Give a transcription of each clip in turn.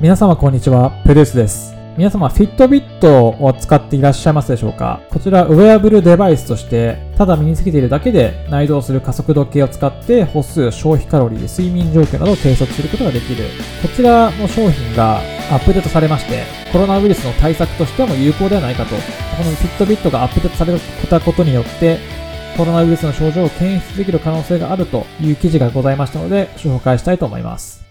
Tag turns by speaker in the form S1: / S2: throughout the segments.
S1: 皆様こんにちは、プルースです。皆様、フィットビットを使っていらっしゃいますでしょうか？こちら、ウェアブルデバイスとして、ただ身につけているだけで内蔵する加速度計を使って歩数、消費カロリー、睡眠状況などを計測することができる。こちらの商品がアップデートされまして、コロナウイルスの対策としても有効ではないかと、このフィットビットがアップデートされたことによって、コロナウイルスの症状を検出できる可能性があるという記事がございましたので、紹介したいと思います。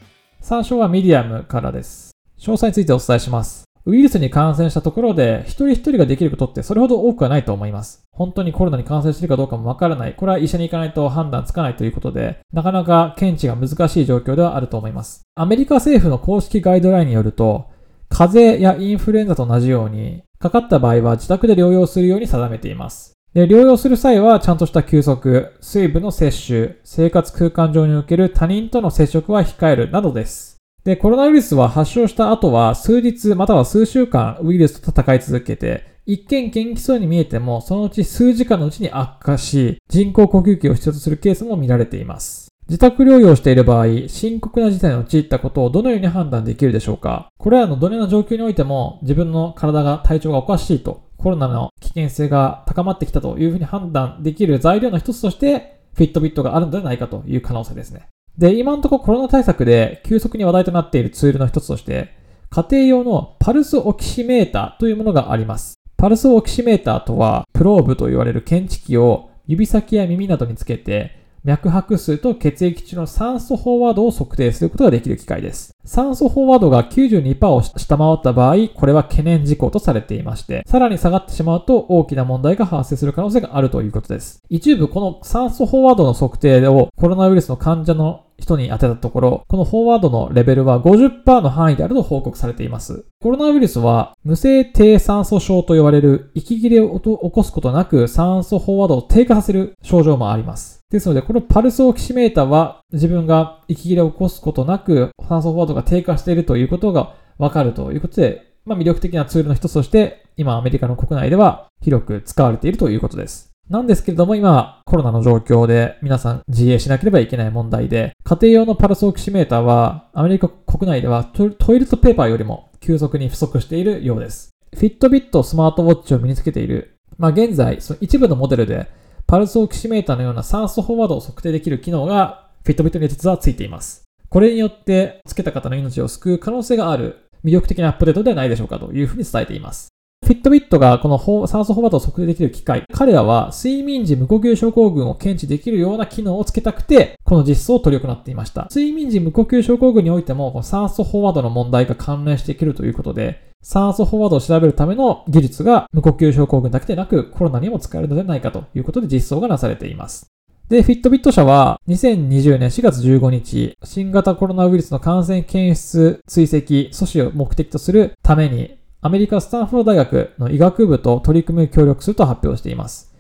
S1: 参照はミディアムからです。詳細についてお伝えします。ウイルスに感染したところで、一人一人ができることってそれほど多くはないと思います。本当にコロナに感染しているかどうかもわからない。これは医者に行かないと判断つかないということで、なかなか検知が難しい状況ではあると思います。アメリカ政府の公式ガイドラインによると、風邪やインフルエンザと同じように、かかった場合は自宅で療養するように定めています。で、療養する際はちゃんとした休息、水分の摂取、生活空間上における他人との接触は控えるなどです。で、コロナウイルスは発症した後は数日または数週間ウイルスと戦い続けて、一見元気そうに見えても、そのうち数時間のうちに悪化し、人工呼吸器を必要とするケースも見られています。自宅療養している場合、深刻な事態に陥ったことをどのように判断できるでしょうか？これらのどのような状況においても、自分の体が体調がおかしいと、コロナの危険性が高まってきたというふうに判断できる材料の一つとして、フィットビットがあるのではないかという可能性ですね。で、今のところコロナ対策で急速に話題となっているツールの一つとして、家庭用のパルスオキシメーターというものがあります。パルスオキシメーターとは、プローブと言われる検知器を指先や耳などにつけて、脈拍数と血液中の酸素飽和度を測定することができる機械です。酸素飽和度が92%を下回った場合、これは懸念事項とされていまして、さらに下がってしまうと大きな問題が発生する可能性があるということです。一部この酸素飽和度の測定をコロナウイルスの患者の人に当てたところ、このフォーワードのレベルは50%の範囲であると報告されています。コロナウイルスは無性低酸素症と呼ばれる息切れを起こすことなく酸素飽和度を低下させる症状もあります。ですので、このパルスオキシメーターは自分が息切れを起こすことなく酸素飽和度が低下しているということがわかるということで、まあ、魅力的なツールの一つとして、今アメリカの国内では広く使われているということです。なんですけれども今コロナの状況で皆さん自衛しなければいけない問題で家庭用のパルスオキシメーターはアメリカ国内ではトトイレットペーパーよりも急速に不足しているようです。フィットビットスマートウォッチを身につけている。まあ現在その一部のモデルでパルスオキシメーターのような酸素飽和度を測定できる機能がフィットビットに実はついています。これによってつけた方の命を救う可能性がある魅力的なアップデートではないでしょうかというふうに伝えています。フィットビットがこの酸素飽和度を測定できる機械、彼らは睡眠時無呼吸症候群を検知できるような機能をつけたくて、この実装を取り行っていました。睡眠時無呼吸症候群においても、この酸素飽和度の問題が関連していけるということで、酸素飽和度を調べるための技術が無呼吸症候群だけでなくコロナにも使えるのではないかということで実装がなされています。で、フィットビット社は2020年4月15日、新型コロナウイルスの感染検出追跡阻止を目的とするために、アメリカ・スタンフォード大学の医学部と取り組みを協力すると発表しています。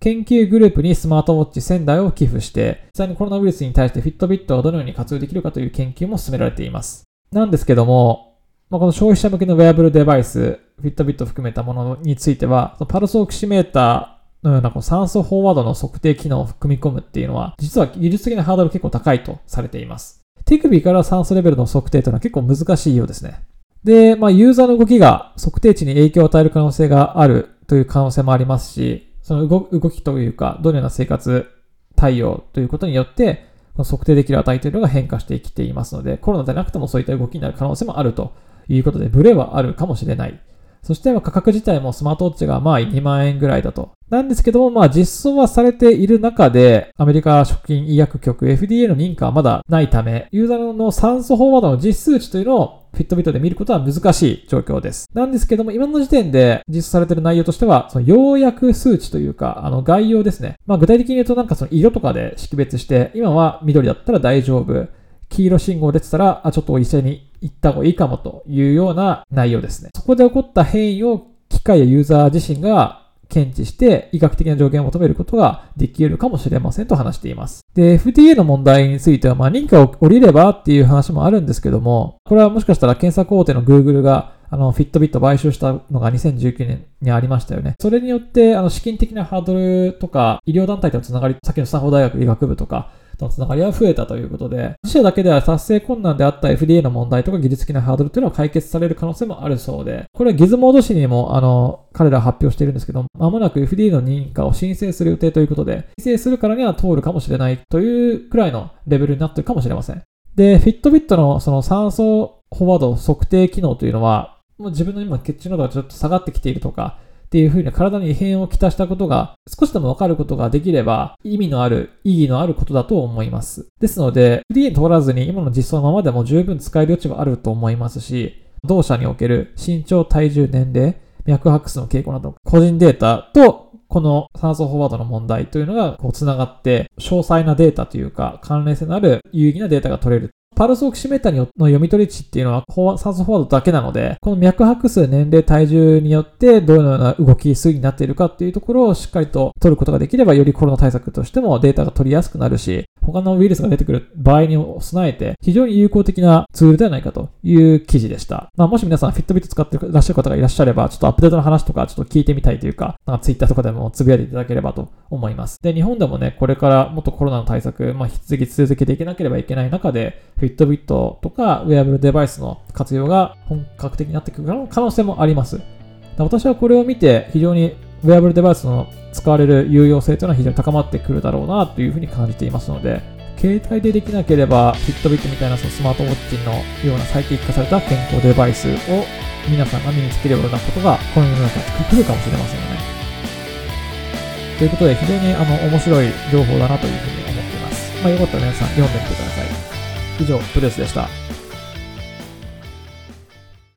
S1: 研究グループにスマートウォッチ1000台を寄付して、実際にコロナウイルスに対してフィットビットがどのように活用できるかという研究も進められています。なんですけども、まあ、この消費者向けのウェアブルデバイス、フィットビットを含めたものについては、パルスオキシメーターのようなこの酸素飽和度の測定機能を組み込むっていうのは、実は技術的なハードル結構高いとされています。手首から酸素レベルの測定というのは結構難しいようですね。で、まあ、ユーザーの動きが測定値に影響を与える可能性があるという可能性もありますし、その動きというか、どのような生活対応ということによって、測定できる値というのが変化してきていますので、コロナでなくてもそういった動きになる可能性もあるということで、ブレはあるかもしれない。そして価格自体もスマートウォッチがまあ2万円ぐらいだと。なんですけども、まあ実装はされている中で、アメリカ食品医薬局 FDA の認可はまだないため、ユーザーの酸素飽和度の実数値というのをフィットビットで見ることは難しい状況です。なんですけども、今の時点で実装されている内容としては、その要約数値というか、あの概要ですね。まあ具体的に言うとなんかその色とかで識別して、今は緑だったら大丈夫。黄色信号出てたら、あ、ちょっとお一緒に行った方がいいかもというような内容ですね。そこで起こった変異を機械やユーザー自身が検知して医学的な条件を求めることができるかもしれませんと話しています。で、FDA の問題については、まあ、認可を降りればっていう話もあるんですけども、これはもしかしたら検索大手の Google があの、フィットビット買収したのが2019年にありましたよね。それによって、あの、資金的なハードルとか、医療団体とのつながり、さっきのスタンフ大学医学部とか、のつながりは増えたということで、自社だけでは達成困難であった FDA の問題とか技術的なハードルというのは解決される可能性もあるそうで、これはギズモード誌にも、あの、彼ら発表しているんですけど、まもなく FDA の認可を申請する予定ということで、申請するからには通るかもしれないというくらいのレベルになっているかもしれません。で、フィットビットのその酸素フォワード測定機能というのは、もう自分の今血中濃度がちょっと下がってきているとか、っていう風に体に異変をきたしたことが少しでもわかることができれば意味のある、意義のあることだと思います。ですので、FDA に通らずに今の実装のままでも十分使える余地はあると思いますし、同社における身長、体重、年齢、脈拍数の傾向など、個人データとこの酸素フォワードの問題というのがこう繋がって、詳細なデータというか、関連性のある有意義なデータが取れるパルスオキシメーターの読み取り値っていうのは酸素フォワードだけなので、この脈拍数、年齢、体重によってどのような動き、推移になっているかっていうところをしっかりと取ることができれば、よりコロナ対策としてもデータが取りやすくなるし、他のウイルスが出てくる場合に備えて、非常に有効的なツールではないかという記事でした。まあ、もし皆さんフィットビット使ってらっしゃる方がいらっしゃれば、ちょっとアップデートの話とかちょっと聞いてみたいというか、なんかツイッターとかでもつぶやいていただければと思います。で、日本でもね、これからもっとコロナの対策、まあ、引き続き続けていけなければいけない中で、フィットビットとかウェアブルデバイスの活用が本格的になってくる可能性もあります。私はこれを見て非常にウェアブルデバイスの使われる有用性というのは非常に高まってくるだろうなというふうに感じていますので、携帯でできなければ、フィットビットみたいなそのスマートウォッチのような最適化された健康デバイスを皆さんが身につけるようなことが、この世の中に来るかもしれませんよね。ということで、非常にあの面白い情報だなというふうに思っています。まあ、よかったら皆さん読んでみてください。以上、プレスでした。